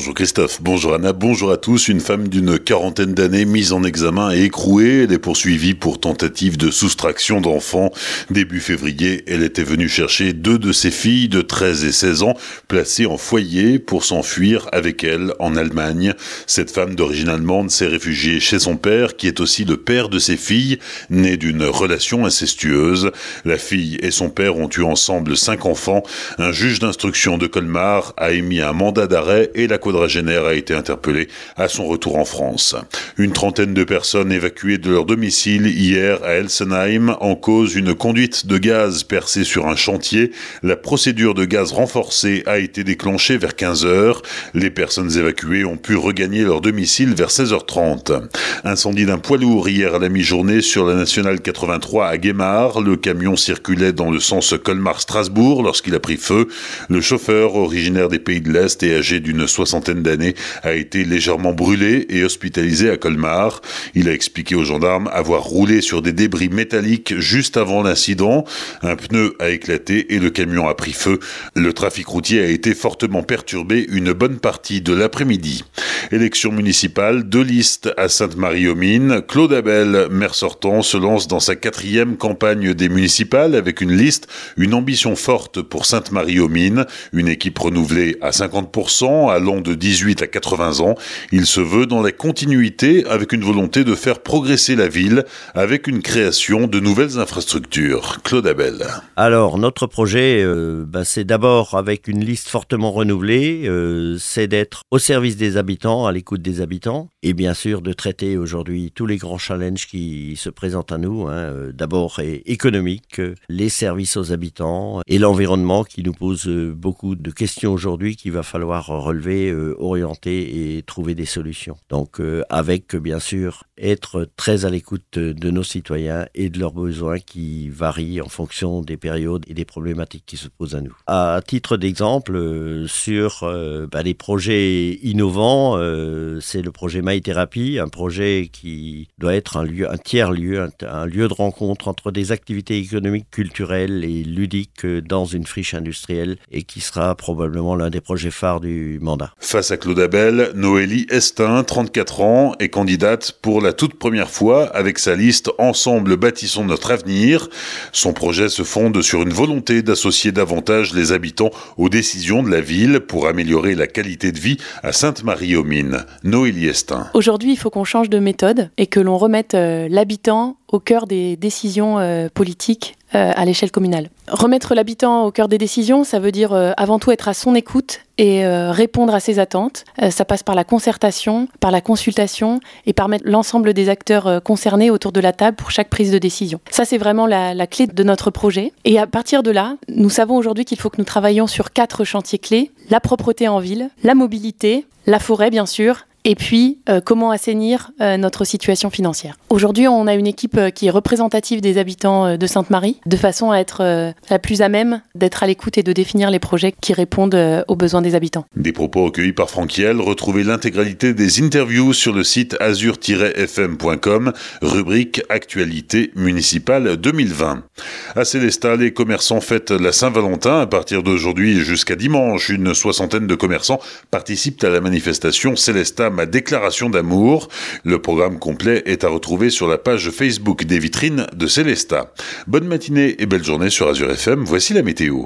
Bonjour Christophe, bonjour Anna, bonjour à tous. Une femme d'une quarantaine d'années mise en examen et écrouée. Elle est poursuivie pour tentative de soustraction d'enfants. Début février, elle était venue chercher deux de ses filles de 13 et 16 ans placées en foyer pour s'enfuir avec elle en Allemagne. Cette femme d'origine allemande s'est réfugiée chez son père qui est aussi le père de ses filles, nées d'une relation incestueuse. La fille et son père ont eu ensemble cinq enfants. Un juge d'instruction de Colmar a émis un mandat d'arrêt et la quadragénaire a été interpellée à son retour en France. Une trentaine de personnes évacuées de leur domicile hier à Elsenheim en cause une conduite de gaz percée sur un chantier. La procédure de gaz renforcée a été déclenchée vers 15 heures. Les personnes évacuées ont pu regagner leur domicile vers 16h30. Incendie d'un poids lourd hier à la mi-journée sur la nationale 83 à Guémar. Le camion circulait dans le sens Colmar-Strasbourg lorsqu'il a pris feu. Le chauffeur, originaire des pays de l'Est et âgé d'une soixantaine d'années, a été légèrement brûlé et hospitalisé à Colmar. Il a expliqué aux gendarmes avoir roulé sur des débris métalliques juste avant l'incident. Un pneu a éclaté et le camion a pris feu. Le trafic routier a été fortement perturbé une bonne partie de l'après-midi. Élection municipale, deux listes à Sainte-Marie-aux-Mines. Claude Abel, maire sortant, se lance dans sa quatrième campagne des municipales avec une liste, une ambition forte pour Sainte-Marie-aux-Mines, une équipe renouvelée à 50%, de 18 à 80 ans. Il se veut dans la continuité avec une volonté de faire progresser la ville avec une création de nouvelles infrastructures. Claude Abel. Alors, notre projet, euh, bah, c'est d'abord avec une liste fortement renouvelée, euh, c'est d'être au service des habitants, à l'écoute des habitants, et bien sûr de traiter aujourd'hui tous les grands challenges qui se présentent à nous. Hein, euh, d'abord économique, les services aux habitants et l'environnement qui nous pose beaucoup de questions aujourd'hui qu'il va falloir relever, orienter et trouver des solutions. Donc, avec bien sûr être très à l'écoute de nos citoyens et de leurs besoins qui varient en fonction des périodes et des problématiques qui se posent à nous. À titre d'exemple, euh, sur euh, bah, les projets innovants, euh, c'est le projet MyTherapy, un projet qui doit être un lieu, un tiers lieu, un, lieu de rencontre entre des activités économiques, culturelles et ludiques dans une friche industrielle et qui sera probablement l'un des projets phares du mandat. Face à Claude Abel, Noélie Estin, 34 ans, est candidate pour la toute première fois avec sa liste Ensemble bâtissons notre avenir. Son projet se fonde sur une volonté d'associer davantage les habitants aux décisions de la ville pour améliorer la qualité de vie à Sainte-Marie-aux-Mines. Noélie Estin. Aujourd'hui, il faut qu'on change de méthode et que l'on remette euh, l'habitant au cœur des décisions euh, politiques euh, à l'échelle communale. Remettre l'habitant au cœur des décisions, ça veut dire avant tout être à son écoute et répondre à ses attentes. ça passe par la concertation, par la consultation et par mettre l'ensemble des acteurs concernés autour de la table pour chaque prise de décision. Ça, c'est vraiment la, la clé de notre projet. Et à partir de là, nous savons aujourd'hui qu'il faut que nous travaillions sur quatre chantiers clés. La propreté en ville, la mobilité, la forêt bien sûr, et puis euh, comment assainir euh, notre situation financière. Aujourd'hui, on a une équipe euh, qui est représentative des habitants de Sainte-Marie, de façon à être la plus à même d'être à l'écoute et de définir les projets qui répondent aux besoins des habitants. Des propos recueillis par Franquiel, retrouvez l'intégralité des interviews sur le site azur-fm.com, rubrique Actualité municipale 2020. À Célestat, les commerçants fêtent la Saint-Valentin. À partir d'aujourd'hui jusqu'à dimanche, une soixantaine de commerçants participent à la manifestation Célestat ma déclaration d'amour. Le programme complet est à retrouver sur la page Facebook des vitrines de Célesta. Bonne matinée et belle journée sur Azure FM. Voici la météo.